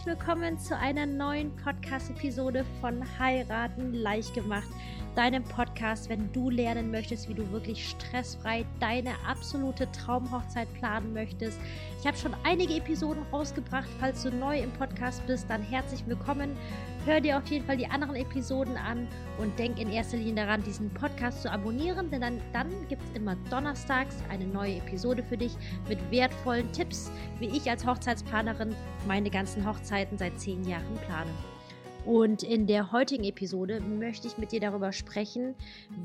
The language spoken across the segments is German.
herzlich willkommen zu einer neuen Podcast-Episode von Heiraten leicht gemacht. Deinem Podcast, wenn du lernen möchtest, wie du wirklich stressfrei deine absolute Traumhochzeit planen möchtest. Ich habe schon einige Episoden rausgebracht. Falls du neu im Podcast bist, dann herzlich willkommen. Hör dir auf jeden Fall die anderen Episoden an und denk in erster Linie daran, diesen Podcast zu abonnieren, denn dann, dann gibt es immer donnerstags eine neue Episode für dich mit wertvollen Tipps, wie ich als Hochzeitsplanerin meine ganzen Hochzeiten seit zehn Jahren plane. Und in der heutigen Episode möchte ich mit dir darüber sprechen,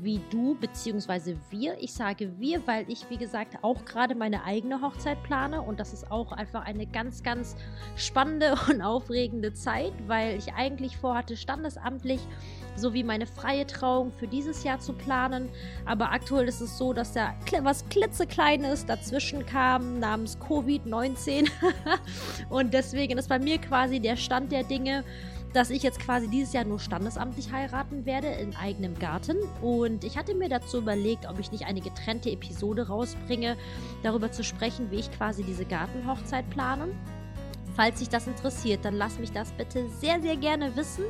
wie du bzw. wir, ich sage wir, weil ich wie gesagt auch gerade meine eigene Hochzeit plane und das ist auch einfach eine ganz, ganz spannende und aufregende Zeit, weil ich eigentlich vorhatte, standesamtlich sowie meine freie Trauung für dieses Jahr zu planen. Aber aktuell ist es so, dass da was klitzekleines dazwischen kam namens Covid-19 und deswegen ist bei mir quasi der Stand der Dinge, dass ich jetzt quasi dieses Jahr nur standesamtlich heiraten werde in eigenem Garten. Und ich hatte mir dazu überlegt, ob ich nicht eine getrennte Episode rausbringe, darüber zu sprechen, wie ich quasi diese Gartenhochzeit plane. Falls dich das interessiert, dann lass mich das bitte sehr, sehr gerne wissen.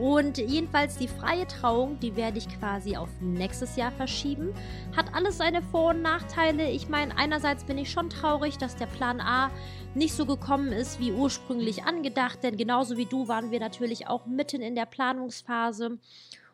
Und jedenfalls die freie Trauung, die werde ich quasi auf nächstes Jahr verschieben. Hat alles seine Vor- und Nachteile. Ich meine, einerseits bin ich schon traurig, dass der Plan A nicht so gekommen ist wie ursprünglich angedacht, denn genauso wie du waren wir natürlich auch mitten in der Planungsphase.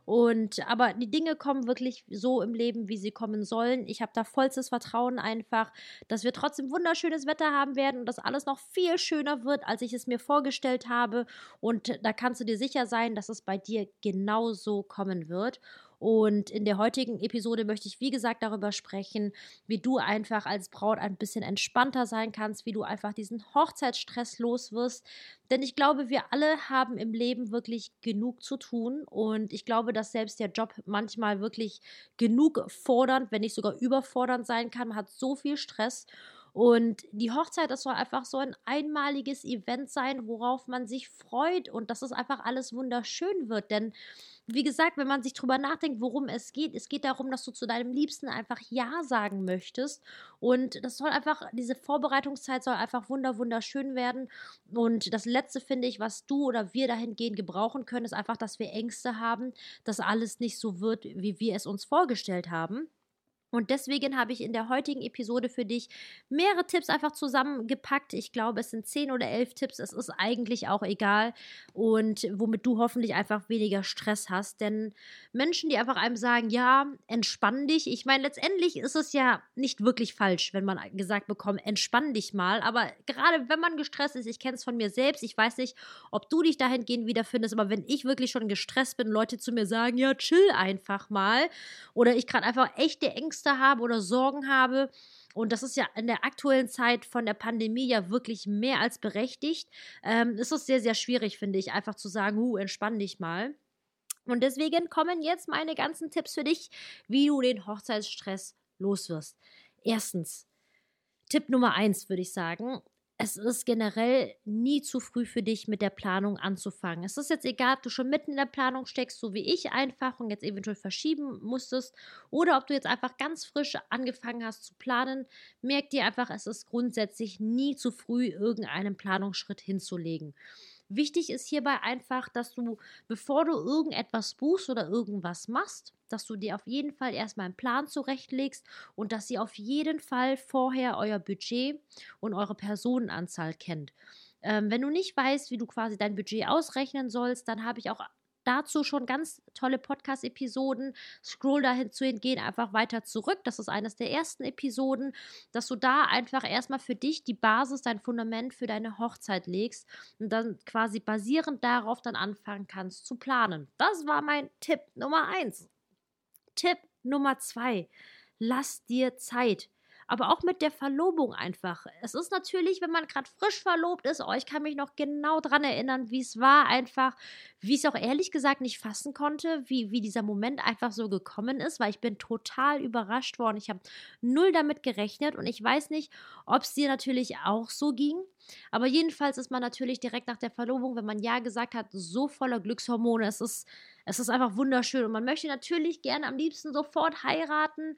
Und aber die Dinge kommen wirklich so im Leben, wie sie kommen sollen. Ich habe da vollstes Vertrauen einfach, dass wir trotzdem wunderschönes Wetter haben werden und dass alles noch viel schöner wird, als ich es mir vorgestellt habe. Und da kannst du dir sicher sein, dass es bei dir genauso kommen wird. Und in der heutigen Episode möchte ich, wie gesagt, darüber sprechen, wie du einfach als Braut ein bisschen entspannter sein kannst, wie du einfach diesen Hochzeitsstress los wirst. Denn ich glaube, wir alle haben im Leben wirklich genug zu tun. Und ich glaube, dass selbst der Job manchmal wirklich genug fordernd, wenn nicht sogar überfordernd sein kann. Man hat so viel Stress. Und die Hochzeit, das soll einfach so ein einmaliges Event sein, worauf man sich freut und dass es einfach alles wunderschön wird. Denn wie gesagt, wenn man sich drüber nachdenkt, worum es geht, es geht darum, dass du zu deinem Liebsten einfach Ja sagen möchtest. Und das soll einfach, diese Vorbereitungszeit soll einfach wunder, wunderschön werden. Und das Letzte finde ich, was du oder wir dahingehend gebrauchen können, ist einfach, dass wir Ängste haben, dass alles nicht so wird, wie wir es uns vorgestellt haben. Und deswegen habe ich in der heutigen Episode für dich mehrere Tipps einfach zusammengepackt. Ich glaube, es sind zehn oder elf Tipps. Es ist eigentlich auch egal. Und womit du hoffentlich einfach weniger Stress hast. Denn Menschen, die einfach einem sagen, ja, entspann dich. Ich meine, letztendlich ist es ja nicht wirklich falsch, wenn man gesagt bekommt, entspann dich mal. Aber gerade wenn man gestresst ist, ich kenne es von mir selbst. Ich weiß nicht, ob du dich dahingehend wiederfindest. Aber wenn ich wirklich schon gestresst bin, Leute zu mir sagen, ja, chill einfach mal. Oder ich gerade einfach echte Ängste Ängste habe oder Sorgen habe. Und das ist ja in der aktuellen Zeit von der Pandemie ja wirklich mehr als berechtigt. Ähm, ist es sehr, sehr schwierig, finde ich, einfach zu sagen, hu, entspann dich mal. Und deswegen kommen jetzt meine ganzen Tipps für dich, wie du den Hochzeitsstress loswirst. Erstens, Tipp Nummer eins würde ich sagen, es ist generell nie zu früh für dich, mit der Planung anzufangen. Es ist jetzt egal, ob du schon mitten in der Planung steckst, so wie ich einfach und jetzt eventuell verschieben musstest, oder ob du jetzt einfach ganz frisch angefangen hast zu planen. Merk dir einfach, es ist grundsätzlich nie zu früh, irgendeinen Planungsschritt hinzulegen. Wichtig ist hierbei einfach, dass du, bevor du irgendetwas buchst oder irgendwas machst, dass du dir auf jeden Fall erstmal einen Plan zurechtlegst und dass ihr auf jeden Fall vorher euer Budget und eure Personenanzahl kennt. Ähm, wenn du nicht weißt, wie du quasi dein Budget ausrechnen sollst, dann habe ich auch dazu schon ganz tolle Podcast-Episoden. Scroll dahin zu gehen einfach weiter zurück. Das ist eines der ersten Episoden, dass du da einfach erstmal für dich die Basis, dein Fundament für deine Hochzeit legst und dann quasi basierend darauf dann anfangen kannst zu planen. Das war mein Tipp Nummer eins. Tipp Nummer zwei. Lass dir Zeit aber auch mit der Verlobung einfach. Es ist natürlich, wenn man gerade frisch verlobt ist, oh, ich kann mich noch genau dran erinnern, wie es war, einfach, wie ich es auch ehrlich gesagt nicht fassen konnte, wie, wie dieser Moment einfach so gekommen ist, weil ich bin total überrascht worden. Ich habe null damit gerechnet und ich weiß nicht, ob es dir natürlich auch so ging. Aber jedenfalls ist man natürlich direkt nach der Verlobung, wenn man Ja gesagt hat, so voller Glückshormone. Es ist es ist einfach wunderschön und man möchte natürlich gerne am liebsten sofort heiraten.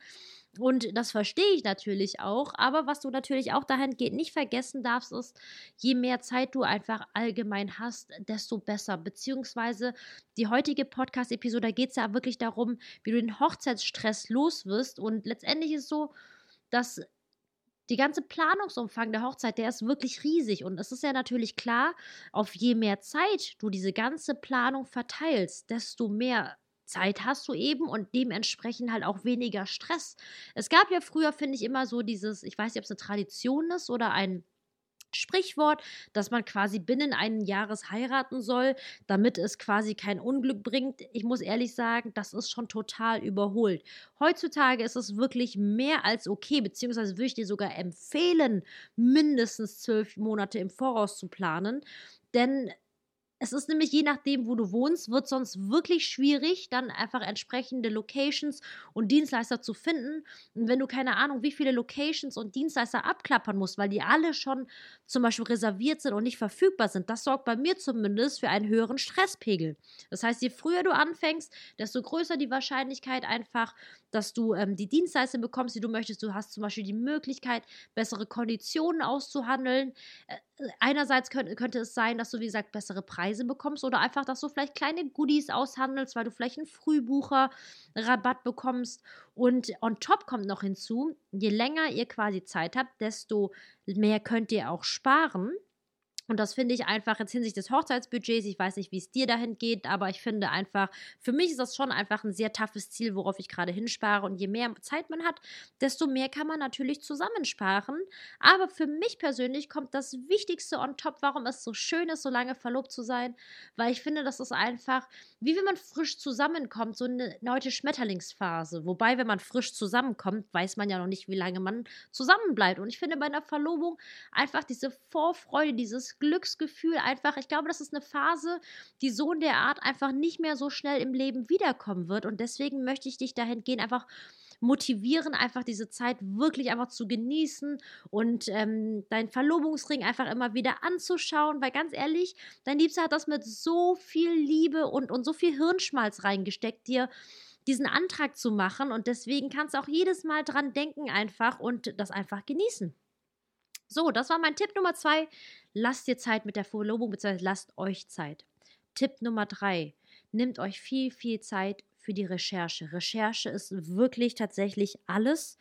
Und das verstehe ich natürlich auch. Aber was du natürlich auch dahingehend nicht vergessen darfst, ist, je mehr Zeit du einfach allgemein hast, desto besser. Beziehungsweise die heutige Podcast-Episode, da geht es ja wirklich darum, wie du den Hochzeitsstress los wirst. Und letztendlich ist es so, dass die ganze Planungsumfang der Hochzeit, der ist wirklich riesig. Und es ist ja natürlich klar, auf je mehr Zeit du diese ganze Planung verteilst, desto mehr Zeit hast du eben und dementsprechend halt auch weniger Stress. Es gab ja früher, finde ich, immer so dieses, ich weiß nicht, ob es eine Tradition ist oder ein Sprichwort, dass man quasi binnen einen Jahres heiraten soll, damit es quasi kein Unglück bringt. Ich muss ehrlich sagen, das ist schon total überholt. Heutzutage ist es wirklich mehr als okay, beziehungsweise würde ich dir sogar empfehlen, mindestens zwölf Monate im Voraus zu planen. Denn es ist nämlich je nachdem, wo du wohnst, wird sonst wirklich schwierig, dann einfach entsprechende Locations und Dienstleister zu finden. Und wenn du keine Ahnung, wie viele Locations und Dienstleister abklappern musst, weil die alle schon zum Beispiel reserviert sind und nicht verfügbar sind, das sorgt bei mir zumindest für einen höheren Stresspegel. Das heißt, je früher du anfängst, desto größer die Wahrscheinlichkeit einfach, dass du ähm, die Dienstleister bekommst, die du möchtest. Du hast zum Beispiel die Möglichkeit, bessere Konditionen auszuhandeln. Äh, einerseits könnte, könnte es sein, dass du, wie gesagt, bessere Preise bekommst oder einfach, dass du vielleicht kleine Goodies aushandelst, weil du vielleicht einen Frühbucher-Rabatt bekommst. Und on top kommt noch hinzu, je länger ihr quasi Zeit habt, desto mehr könnt ihr auch sparen. Und das finde ich einfach jetzt hinsichtlich des Hochzeitsbudgets, ich weiß nicht, wie es dir dahin geht, aber ich finde einfach, für mich ist das schon einfach ein sehr toughes Ziel, worauf ich gerade hinspare. Und je mehr Zeit man hat, desto mehr kann man natürlich zusammensparen. Aber für mich persönlich kommt das Wichtigste on top, warum es so schön ist, so lange verlobt zu sein, weil ich finde, das ist einfach, wie wenn man frisch zusammenkommt, so eine neue Schmetterlingsphase. Wobei, wenn man frisch zusammenkommt, weiß man ja noch nicht, wie lange man zusammenbleibt. Und ich finde bei einer Verlobung einfach diese Vorfreude, dieses Glücksgefühl einfach, ich glaube, das ist eine Phase, die so in der Art einfach nicht mehr so schnell im Leben wiederkommen wird. Und deswegen möchte ich dich dahingehend einfach motivieren, einfach diese Zeit wirklich einfach zu genießen und ähm, deinen Verlobungsring einfach immer wieder anzuschauen, weil ganz ehrlich, dein Liebster hat das mit so viel Liebe und, und so viel Hirnschmalz reingesteckt, dir diesen Antrag zu machen und deswegen kannst du auch jedes Mal dran denken einfach und das einfach genießen. So, das war mein Tipp Nummer zwei. Lasst dir Zeit mit der Verlobung, beziehungsweise lasst euch Zeit. Tipp Nummer drei. Nimmt euch viel, viel Zeit für die Recherche. Recherche ist wirklich tatsächlich alles.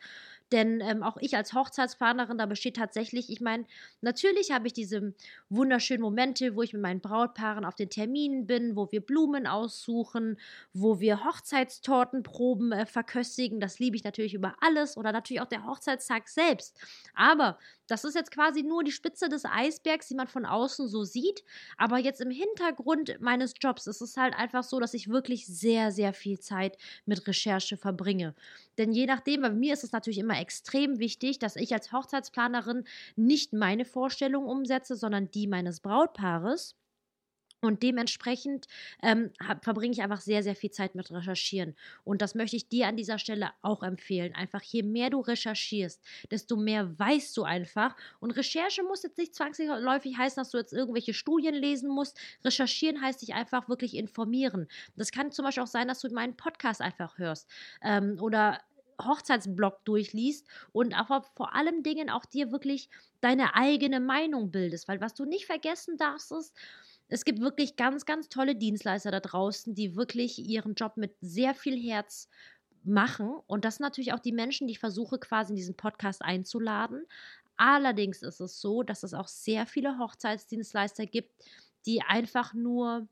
Denn ähm, auch ich als Hochzeitsplanerin, da besteht tatsächlich, ich meine, natürlich habe ich diese wunderschönen Momente, wo ich mit meinen Brautpaaren auf den Terminen bin, wo wir Blumen aussuchen, wo wir Hochzeitstortenproben äh, verköstigen. Das liebe ich natürlich über alles oder natürlich auch der Hochzeitstag selbst. Aber das ist jetzt quasi nur die Spitze des Eisbergs, die man von außen so sieht. Aber jetzt im Hintergrund meines Jobs ist es halt einfach so, dass ich wirklich sehr, sehr viel Zeit mit Recherche verbringe. Denn je nachdem, bei mir ist es natürlich immer extrem wichtig, dass ich als Hochzeitsplanerin nicht meine Vorstellung umsetze, sondern die meines Brautpaares. Und dementsprechend ähm, verbringe ich einfach sehr, sehr viel Zeit mit Recherchieren. Und das möchte ich dir an dieser Stelle auch empfehlen. Einfach je mehr du recherchierst, desto mehr weißt du einfach. Und Recherche muss jetzt nicht zwangsläufig heißen, dass du jetzt irgendwelche Studien lesen musst. Recherchieren heißt dich einfach wirklich informieren. Das kann zum Beispiel auch sein, dass du meinen Podcast einfach hörst ähm, oder Hochzeitsblog durchliest und auch vor allem Dingen auch dir wirklich deine eigene Meinung bildest. Weil was du nicht vergessen darfst, ist, es gibt wirklich ganz, ganz tolle Dienstleister da draußen, die wirklich ihren Job mit sehr viel Herz machen. Und das sind natürlich auch die Menschen, die ich versuche quasi in diesen Podcast einzuladen. Allerdings ist es so, dass es auch sehr viele Hochzeitsdienstleister gibt, die einfach nur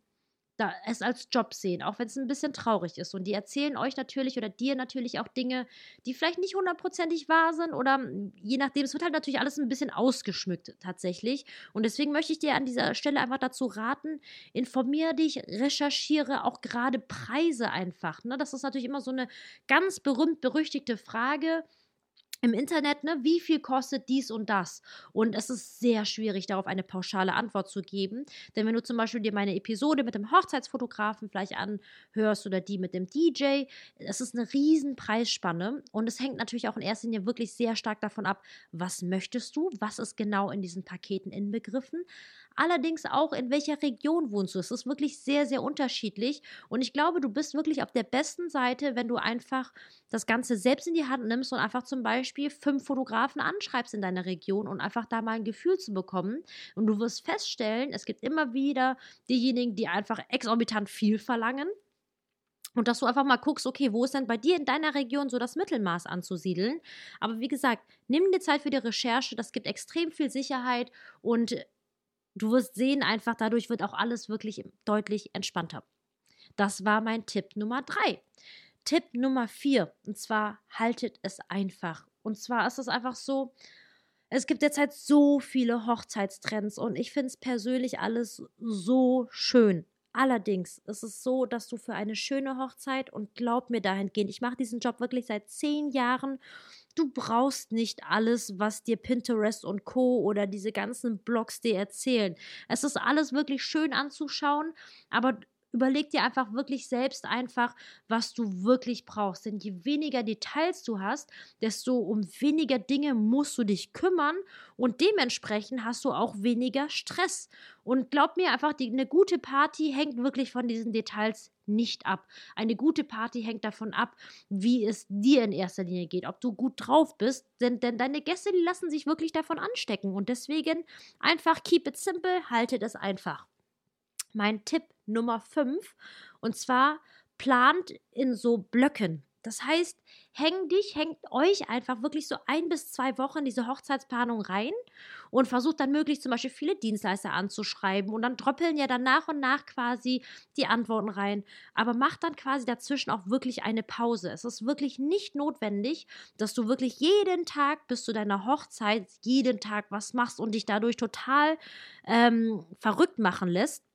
da, es als Job sehen, auch wenn es ein bisschen traurig ist. Und die erzählen euch natürlich oder dir natürlich auch Dinge, die vielleicht nicht hundertprozentig wahr sind oder hm, je nachdem, es wird halt natürlich alles ein bisschen ausgeschmückt tatsächlich. Und deswegen möchte ich dir an dieser Stelle einfach dazu raten, informiere dich, recherchiere auch gerade Preise einfach. Ne? Das ist natürlich immer so eine ganz berühmt-berüchtigte Frage im Internet, ne, wie viel kostet dies und das? Und es ist sehr schwierig, darauf eine pauschale Antwort zu geben. Denn wenn du zum Beispiel dir meine Episode mit dem Hochzeitsfotografen vielleicht anhörst oder die mit dem DJ, es ist eine riesen Preisspanne. Und es hängt natürlich auch in erster Linie wirklich sehr stark davon ab, was möchtest du, was ist genau in diesen Paketen inbegriffen. Allerdings auch, in welcher Region wohnst du. Es ist wirklich sehr, sehr unterschiedlich. Und ich glaube, du bist wirklich auf der besten Seite, wenn du einfach das Ganze selbst in die Hand nimmst und einfach zum Beispiel fünf Fotografen anschreibst in deiner Region und einfach da mal ein Gefühl zu bekommen. Und du wirst feststellen, es gibt immer wieder diejenigen, die einfach exorbitant viel verlangen und dass du einfach mal guckst, okay, wo ist denn bei dir in deiner Region so das Mittelmaß anzusiedeln? Aber wie gesagt, nimm dir Zeit für die Recherche, das gibt extrem viel Sicherheit und du wirst sehen, einfach dadurch wird auch alles wirklich deutlich entspannter. Das war mein Tipp Nummer drei. Tipp Nummer vier, und zwar haltet es einfach. Und zwar ist es einfach so, es gibt derzeit so viele Hochzeitstrends und ich finde es persönlich alles so schön. Allerdings ist es so, dass du für eine schöne Hochzeit und glaub mir dahingehend, ich mache diesen Job wirklich seit zehn Jahren. Du brauchst nicht alles, was dir Pinterest und Co. oder diese ganzen Blogs dir erzählen. Es ist alles wirklich schön anzuschauen, aber überleg dir einfach wirklich selbst einfach, was du wirklich brauchst. Denn je weniger Details du hast, desto um weniger Dinge musst du dich kümmern und dementsprechend hast du auch weniger Stress. Und glaub mir einfach, die, eine gute Party hängt wirklich von diesen Details nicht ab. Eine gute Party hängt davon ab, wie es dir in erster Linie geht, ob du gut drauf bist, denn, denn deine Gäste, lassen sich wirklich davon anstecken. Und deswegen einfach keep it simple, haltet es einfach mein Tipp Nummer 5. Und zwar plant in so Blöcken. Das heißt, häng dich, hängt euch einfach wirklich so ein bis zwei Wochen diese Hochzeitsplanung rein und versucht dann möglichst zum Beispiel viele Dienstleister anzuschreiben und dann dröppeln ja dann nach und nach quasi die Antworten rein. Aber macht dann quasi dazwischen auch wirklich eine Pause. Es ist wirklich nicht notwendig, dass du wirklich jeden Tag bis zu deiner Hochzeit jeden Tag was machst und dich dadurch total ähm, verrückt machen lässt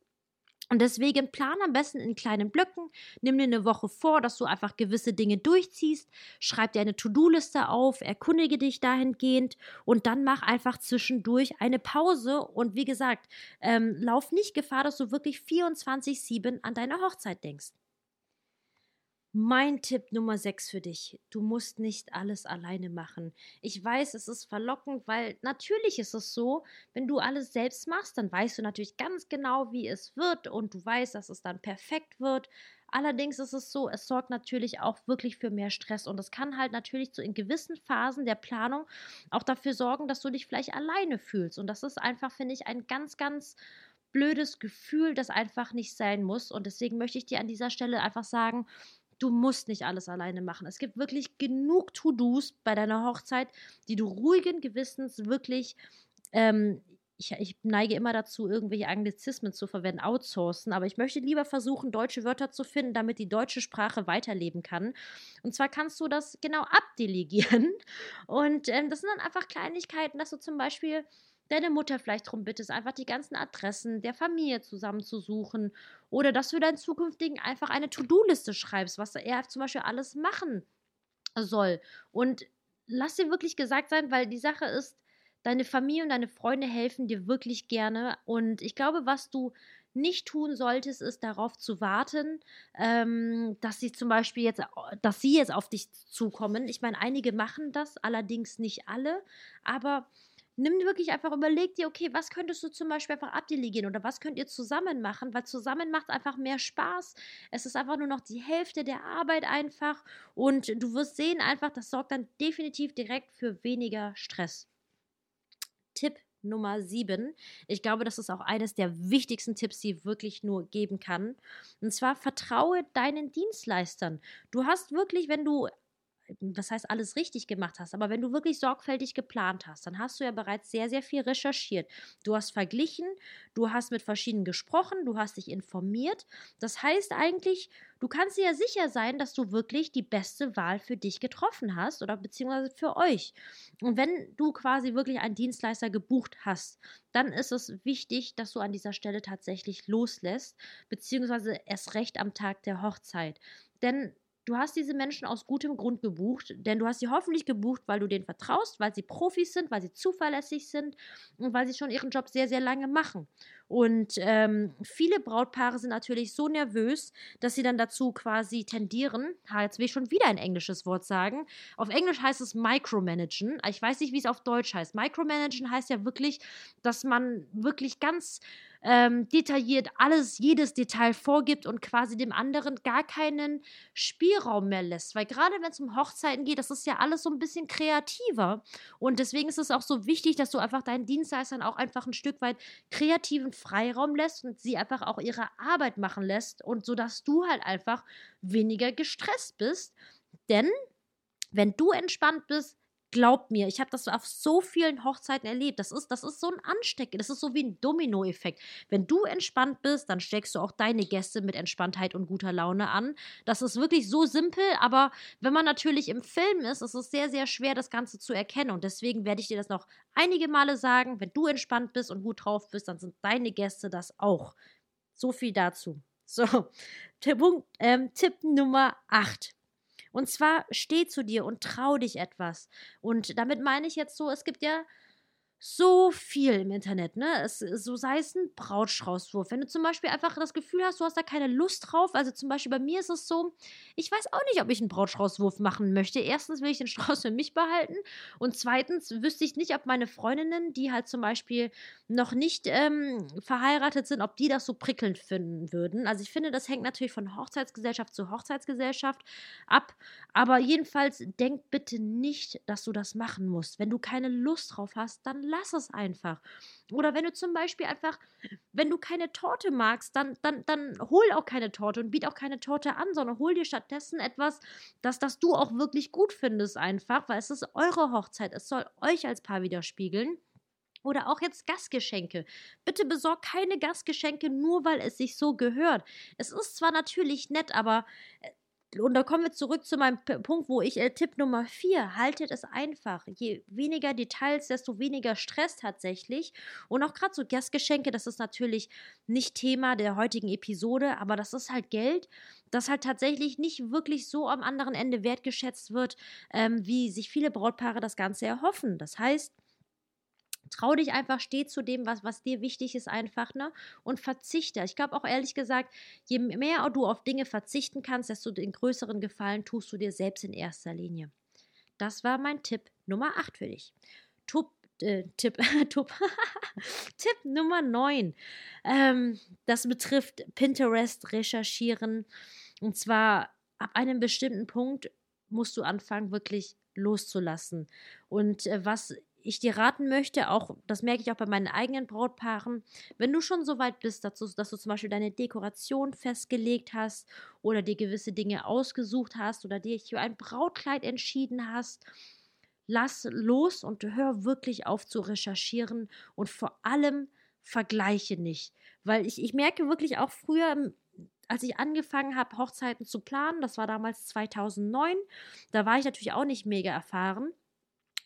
und deswegen plan am besten in kleinen Blöcken. Nimm dir eine Woche vor, dass du einfach gewisse Dinge durchziehst. Schreib dir eine To-Do-Liste auf, erkundige dich dahingehend und dann mach einfach zwischendurch eine Pause. Und wie gesagt, ähm, lauf nicht Gefahr, dass du wirklich 24-7 an deine Hochzeit denkst. Mein Tipp Nummer 6 für dich. Du musst nicht alles alleine machen. Ich weiß, es ist verlockend, weil natürlich ist es so, wenn du alles selbst machst, dann weißt du natürlich ganz genau, wie es wird und du weißt, dass es dann perfekt wird. Allerdings ist es so, es sorgt natürlich auch wirklich für mehr Stress und es kann halt natürlich so in gewissen Phasen der Planung auch dafür sorgen, dass du dich vielleicht alleine fühlst. Und das ist einfach, finde ich, ein ganz, ganz blödes Gefühl, das einfach nicht sein muss. Und deswegen möchte ich dir an dieser Stelle einfach sagen, Du musst nicht alles alleine machen. Es gibt wirklich genug To-Dos bei deiner Hochzeit, die du ruhigen Gewissens wirklich ähm, ich, ich, neige immer dazu, irgendwelche Anglizismen zu verwenden, outsourcen, aber ich möchte lieber versuchen, deutsche Wörter zu finden, damit die deutsche Sprache weiterleben kann. Und zwar kannst du das genau abdelegieren. Und ähm, das sind dann einfach Kleinigkeiten, dass du zum Beispiel deine Mutter vielleicht darum bittest, einfach die ganzen Adressen der Familie zusammenzusuchen oder dass du deinen zukünftigen einfach eine To-Do-Liste schreibst, was er zum Beispiel alles machen soll. Und lass dir wirklich gesagt sein, weil die Sache ist, deine Familie und deine Freunde helfen dir wirklich gerne. Und ich glaube, was du nicht tun solltest, ist darauf zu warten, ähm, dass sie zum Beispiel jetzt, dass sie jetzt auf dich zukommen. Ich meine, einige machen das, allerdings nicht alle, aber nimm wirklich einfach, überleg dir, okay, was könntest du zum Beispiel einfach abdelegieren oder was könnt ihr zusammen machen, weil zusammen macht einfach mehr Spaß. Es ist einfach nur noch die Hälfte der Arbeit einfach und du wirst sehen einfach, das sorgt dann definitiv direkt für weniger Stress. Tipp Nummer 7. Ich glaube, das ist auch eines der wichtigsten Tipps, die ich wirklich nur geben kann. Und zwar vertraue deinen Dienstleistern. Du hast wirklich, wenn du was heißt alles richtig gemacht hast, aber wenn du wirklich sorgfältig geplant hast, dann hast du ja bereits sehr, sehr viel recherchiert. Du hast verglichen, du hast mit verschiedenen gesprochen, du hast dich informiert. Das heißt eigentlich, du kannst dir ja sicher sein, dass du wirklich die beste Wahl für dich getroffen hast oder beziehungsweise für euch. Und wenn du quasi wirklich einen Dienstleister gebucht hast, dann ist es wichtig, dass du an dieser Stelle tatsächlich loslässt, beziehungsweise erst recht am Tag der Hochzeit. Denn du hast diese Menschen aus gutem Grund gebucht, denn du hast sie hoffentlich gebucht, weil du denen vertraust, weil sie Profis sind, weil sie zuverlässig sind und weil sie schon ihren Job sehr, sehr lange machen. Und ähm, viele Brautpaare sind natürlich so nervös, dass sie dann dazu quasi tendieren. Ha, jetzt will ich schon wieder ein englisches Wort sagen. Auf Englisch heißt es Micromanagen. Ich weiß nicht, wie es auf Deutsch heißt. Micromanagen heißt ja wirklich, dass man wirklich ganz ähm, detailliert alles, jedes Detail vorgibt und quasi dem anderen gar keinen Spielraum mehr lässt. Weil gerade wenn es um Hochzeiten geht, das ist ja alles so ein bisschen kreativer. Und deswegen ist es auch so wichtig, dass du einfach deinen Dienstleistern auch einfach ein Stück weit kreativen Freiraum lässt und sie einfach auch ihre Arbeit machen lässt und so dass du halt einfach weniger gestresst bist. Denn wenn du entspannt bist, Glaubt mir, ich habe das auf so vielen Hochzeiten erlebt. Das ist, das ist so ein Anstecken. Das ist so wie ein Dominoeffekt. Wenn du entspannt bist, dann steckst du auch deine Gäste mit Entspanntheit und guter Laune an. Das ist wirklich so simpel, aber wenn man natürlich im Film ist, ist es sehr, sehr schwer, das Ganze zu erkennen. Und deswegen werde ich dir das noch einige Male sagen. Wenn du entspannt bist und gut drauf bist, dann sind deine Gäste das auch. So viel dazu. So, Tipp, ähm, Tipp Nummer 8. Und zwar steh zu dir und trau dich etwas. Und damit meine ich jetzt so, es gibt ja so viel im Internet, ne? Es, so sei es ein Brautstraußwurf. Wenn du zum Beispiel einfach das Gefühl hast, du hast da keine Lust drauf, also zum Beispiel bei mir ist es so, ich weiß auch nicht, ob ich einen Brautstraußwurf machen möchte. Erstens will ich den Strauß für mich behalten und zweitens wüsste ich nicht, ob meine Freundinnen, die halt zum Beispiel noch nicht ähm, verheiratet sind, ob die das so prickelnd finden würden. Also ich finde, das hängt natürlich von Hochzeitsgesellschaft zu Hochzeitsgesellschaft ab. Aber jedenfalls denk bitte nicht, dass du das machen musst. Wenn du keine Lust drauf hast, dann lass es einfach. Oder wenn du zum Beispiel einfach, wenn du keine Torte magst, dann, dann, dann hol auch keine Torte und biet auch keine Torte an, sondern hol dir stattdessen etwas, das, das du auch wirklich gut findest, einfach, weil es ist eure Hochzeit. Es soll euch als Paar widerspiegeln. Oder auch jetzt Gastgeschenke. Bitte besorg keine Gastgeschenke nur, weil es sich so gehört. Es ist zwar natürlich nett, aber äh, und da kommen wir zurück zu meinem P Punkt, wo ich äh, Tipp Nummer 4, haltet es einfach. Je weniger Details, desto weniger Stress tatsächlich. Und auch gerade so Gastgeschenke, das ist natürlich nicht Thema der heutigen Episode, aber das ist halt Geld, das halt tatsächlich nicht wirklich so am anderen Ende wertgeschätzt wird, ähm, wie sich viele Brautpaare das Ganze erhoffen. Das heißt, Trau dich einfach, steh zu dem, was, was dir wichtig ist, einfach, ne? Und verzichte. Ich glaube auch ehrlich gesagt, je mehr du auf Dinge verzichten kannst, desto den größeren Gefallen tust du dir selbst in erster Linie. Das war mein Tipp Nummer 8 für dich. Tup, äh, Tipp, Tup, Tipp Nummer 9. Ähm, das betrifft Pinterest recherchieren. Und zwar ab einem bestimmten Punkt musst du anfangen, wirklich loszulassen. Und äh, was ich dir raten möchte, auch, das merke ich auch bei meinen eigenen Brautpaaren, wenn du schon so weit bist, dass du, dass du zum Beispiel deine Dekoration festgelegt hast oder dir gewisse Dinge ausgesucht hast oder dich für ein Brautkleid entschieden hast, lass los und hör wirklich auf zu recherchieren und vor allem vergleiche nicht. Weil ich, ich merke wirklich auch früher, als ich angefangen habe, Hochzeiten zu planen, das war damals 2009, da war ich natürlich auch nicht mega erfahren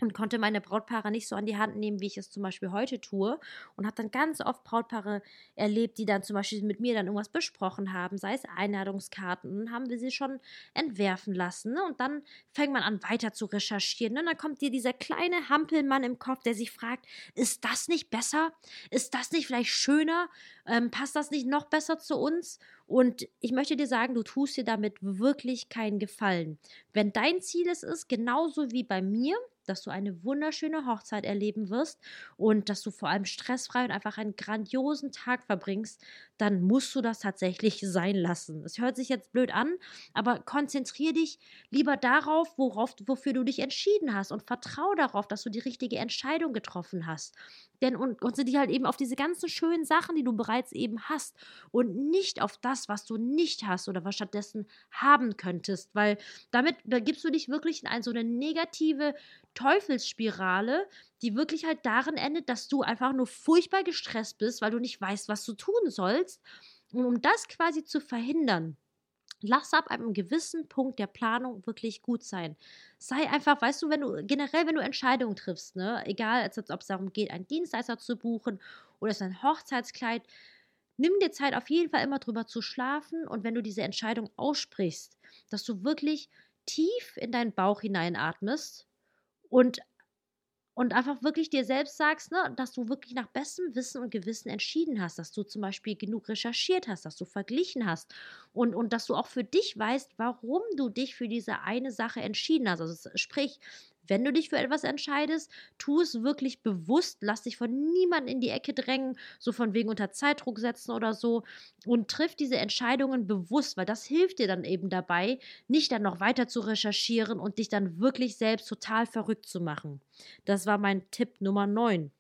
und konnte meine Brautpaare nicht so an die Hand nehmen, wie ich es zum Beispiel heute tue. Und habe dann ganz oft Brautpaare erlebt, die dann zum Beispiel mit mir dann irgendwas besprochen haben, sei es Einladungskarten, dann haben wir sie schon entwerfen lassen. Ne? Und dann fängt man an, weiter zu recherchieren. Ne? Und dann kommt dir dieser kleine Hampelmann im Kopf, der sich fragt, ist das nicht besser? Ist das nicht vielleicht schöner? Ähm, passt das nicht noch besser zu uns? Und ich möchte dir sagen, du tust dir damit wirklich keinen Gefallen. Wenn dein Ziel es ist, genauso wie bei mir, dass du eine wunderschöne Hochzeit erleben wirst und dass du vor allem stressfrei und einfach einen grandiosen Tag verbringst, dann musst du das tatsächlich sein lassen. Es hört sich jetzt blöd an, aber konzentriere dich lieber darauf, worauf, wofür du dich entschieden hast und vertraue darauf, dass du die richtige Entscheidung getroffen hast. Denn und konzentriere dich halt eben auf diese ganzen schönen Sachen, die du bereits eben hast und nicht auf das, was du nicht hast oder was stattdessen haben könntest, weil damit da gibst du dich wirklich in eine, so eine negative Teufelsspirale, die wirklich halt darin endet, dass du einfach nur furchtbar gestresst bist, weil du nicht weißt, was du tun sollst. Und um das quasi zu verhindern, lass ab einem gewissen Punkt der Planung wirklich gut sein. Sei einfach, weißt du, wenn du generell, wenn du Entscheidungen triffst, ne, egal, ob es darum geht, einen Dienstleister zu buchen oder es ein Hochzeitskleid, nimm dir Zeit auf jeden Fall immer drüber zu schlafen und wenn du diese Entscheidung aussprichst, dass du wirklich tief in deinen Bauch hineinatmest und und einfach wirklich dir selbst sagst, ne, dass du wirklich nach bestem Wissen und Gewissen entschieden hast, dass du zum Beispiel genug recherchiert hast, dass du verglichen hast und, und dass du auch für dich weißt, warum du dich für diese eine Sache entschieden hast. Also sprich, wenn du dich für etwas entscheidest, tu es wirklich bewusst, lass dich von niemandem in die Ecke drängen, so von wegen unter Zeitdruck setzen oder so und triff diese Entscheidungen bewusst, weil das hilft dir dann eben dabei, nicht dann noch weiter zu recherchieren und dich dann wirklich selbst total verrückt zu machen. Das war mein Tipp Nummer 9.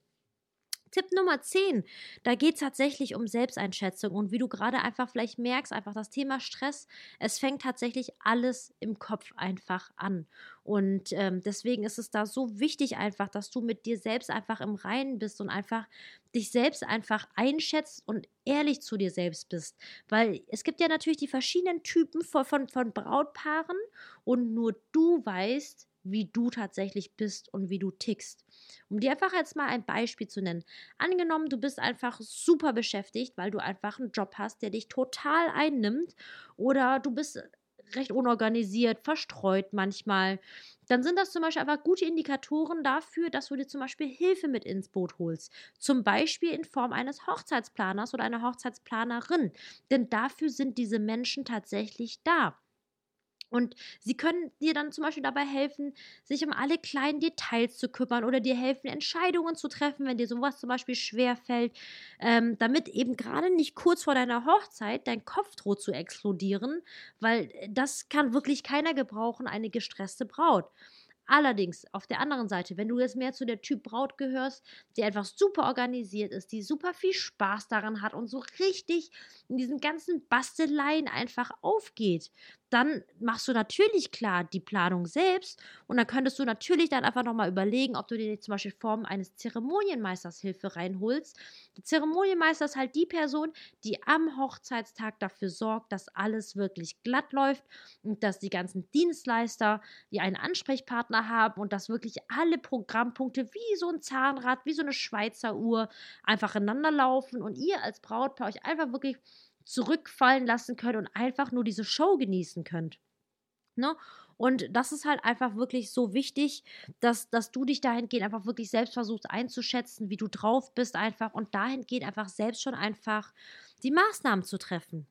Tipp Nummer 10, da geht es tatsächlich um Selbsteinschätzung und wie du gerade einfach vielleicht merkst, einfach das Thema Stress, es fängt tatsächlich alles im Kopf einfach an. Und ähm, deswegen ist es da so wichtig einfach, dass du mit dir selbst einfach im Reinen bist und einfach dich selbst einfach einschätzt und ehrlich zu dir selbst bist. Weil es gibt ja natürlich die verschiedenen Typen von, von, von Brautpaaren und nur du weißt, wie du tatsächlich bist und wie du tickst. Um dir einfach jetzt mal ein Beispiel zu nennen. Angenommen, du bist einfach super beschäftigt, weil du einfach einen Job hast, der dich total einnimmt oder du bist recht unorganisiert, verstreut manchmal, dann sind das zum Beispiel einfach gute Indikatoren dafür, dass du dir zum Beispiel Hilfe mit ins Boot holst. Zum Beispiel in Form eines Hochzeitsplaners oder einer Hochzeitsplanerin. Denn dafür sind diese Menschen tatsächlich da. Und sie können dir dann zum Beispiel dabei helfen, sich um alle kleinen Details zu kümmern oder dir helfen, Entscheidungen zu treffen, wenn dir sowas zum Beispiel schwer fällt, ähm, damit eben gerade nicht kurz vor deiner Hochzeit dein Kopf droht zu explodieren, weil das kann wirklich keiner gebrauchen, eine gestresste Braut. Allerdings, auf der anderen Seite, wenn du jetzt mehr zu der Typ Braut gehörst, die einfach super organisiert ist, die super viel Spaß daran hat und so richtig in diesen ganzen Basteleien einfach aufgeht, dann machst du natürlich klar die Planung selbst und dann könntest du natürlich dann einfach nochmal überlegen, ob du dir zum Beispiel Form eines Zeremonienmeisters Hilfe reinholst. Der Zeremonienmeister ist halt die Person, die am Hochzeitstag dafür sorgt, dass alles wirklich glatt läuft und dass die ganzen Dienstleister, die einen Ansprechpartner haben und dass wirklich alle Programmpunkte wie so ein Zahnrad, wie so eine Schweizer Uhr einfach ineinander laufen und ihr als Brautpaar euch einfach wirklich zurückfallen lassen könnt und einfach nur diese Show genießen könnt. Ne? Und das ist halt einfach wirklich so wichtig, dass, dass du dich dahingehend einfach wirklich selbst versuchst einzuschätzen, wie du drauf bist, einfach und dahingehend einfach selbst schon einfach die Maßnahmen zu treffen.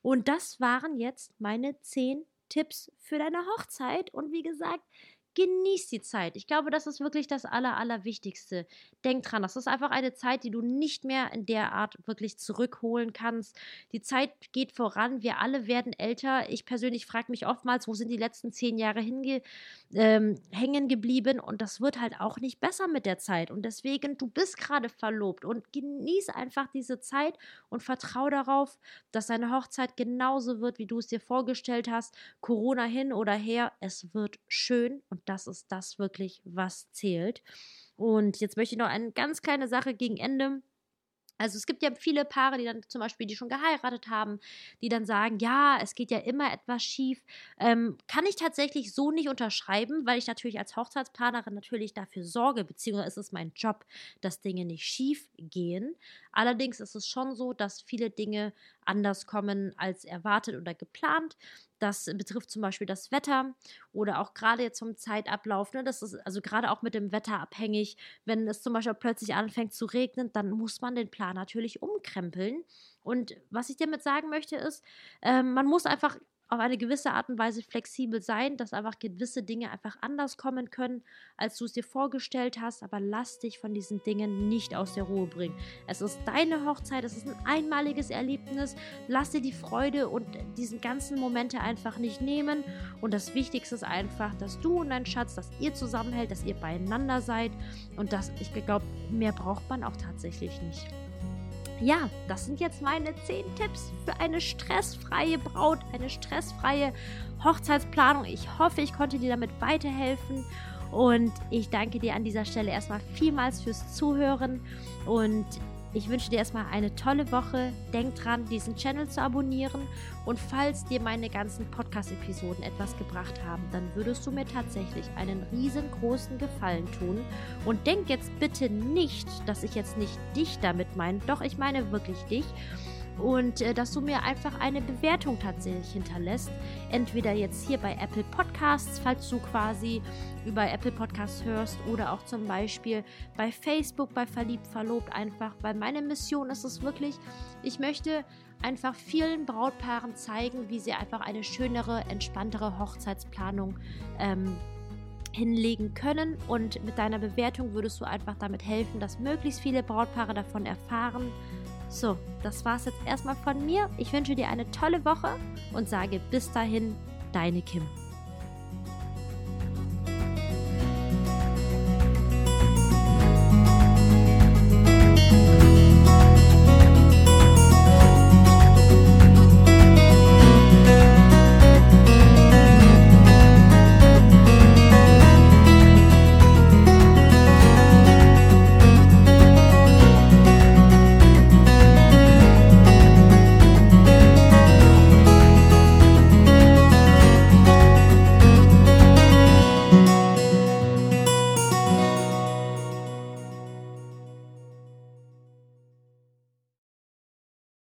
Und das waren jetzt meine zehn Tipps für deine Hochzeit. Und wie gesagt, Genieß die Zeit. Ich glaube, das ist wirklich das Aller, Allerwichtigste. Denk dran, das ist einfach eine Zeit, die du nicht mehr in der Art wirklich zurückholen kannst. Die Zeit geht voran. Wir alle werden älter. Ich persönlich frage mich oftmals, wo sind die letzten zehn Jahre hinge ähm, hängen geblieben? Und das wird halt auch nicht besser mit der Zeit. Und deswegen, du bist gerade verlobt und genieß einfach diese Zeit und vertraue darauf, dass deine Hochzeit genauso wird, wie du es dir vorgestellt hast. Corona hin oder her, es wird schön und das ist das wirklich, was zählt. Und jetzt möchte ich noch eine ganz kleine Sache gegen Ende also es gibt ja viele Paare, die dann zum Beispiel, die schon geheiratet haben, die dann sagen, ja, es geht ja immer etwas schief. Ähm, kann ich tatsächlich so nicht unterschreiben, weil ich natürlich als Hochzeitsplanerin natürlich dafür sorge, beziehungsweise ist es mein Job, dass Dinge nicht schief gehen. Allerdings ist es schon so, dass viele Dinge anders kommen als erwartet oder geplant. Das betrifft zum Beispiel das Wetter oder auch gerade jetzt vom Zeitablauf. Ne, das ist also gerade auch mit dem Wetter abhängig. Wenn es zum Beispiel plötzlich anfängt zu regnen, dann muss man den Plan natürlich umkrempeln. Und was ich damit sagen möchte, ist, äh, man muss einfach auf eine gewisse Art und Weise flexibel sein, dass einfach gewisse Dinge einfach anders kommen können, als du es dir vorgestellt hast, aber lass dich von diesen Dingen nicht aus der Ruhe bringen. Es ist deine Hochzeit, es ist ein einmaliges Erlebnis, lass dir die Freude und diesen ganzen Momente einfach nicht nehmen. Und das Wichtigste ist einfach, dass du und dein Schatz, dass ihr zusammenhält, dass ihr beieinander seid. Und das, ich glaube, mehr braucht man auch tatsächlich nicht ja, das sind jetzt meine 10 Tipps für eine stressfreie Braut, eine stressfreie Hochzeitsplanung. Ich hoffe, ich konnte dir damit weiterhelfen. Und ich danke dir an dieser Stelle erstmal vielmals fürs Zuhören. Und ich wünsche dir erstmal eine tolle Woche. Denk dran, diesen Channel zu abonnieren. Und falls dir meine ganzen Podcast-Episoden etwas gebracht haben, dann würdest du mir tatsächlich einen riesengroßen Gefallen tun. Und denk jetzt bitte nicht, dass ich jetzt nicht dich damit meine. Doch, ich meine wirklich dich. Und äh, dass du mir einfach eine Bewertung tatsächlich hinterlässt. Entweder jetzt hier bei Apple Podcasts, falls du quasi über Apple Podcasts hörst oder auch zum Beispiel bei Facebook, bei Verliebt, Verlobt einfach, weil meine Mission ist es wirklich, ich möchte einfach vielen Brautpaaren zeigen, wie sie einfach eine schönere, entspanntere Hochzeitsplanung ähm, hinlegen können. Und mit deiner Bewertung würdest du einfach damit helfen, dass möglichst viele Brautpaare davon erfahren. So, das war es jetzt erstmal von mir. Ich wünsche dir eine tolle Woche und sage bis dahin, deine Kim.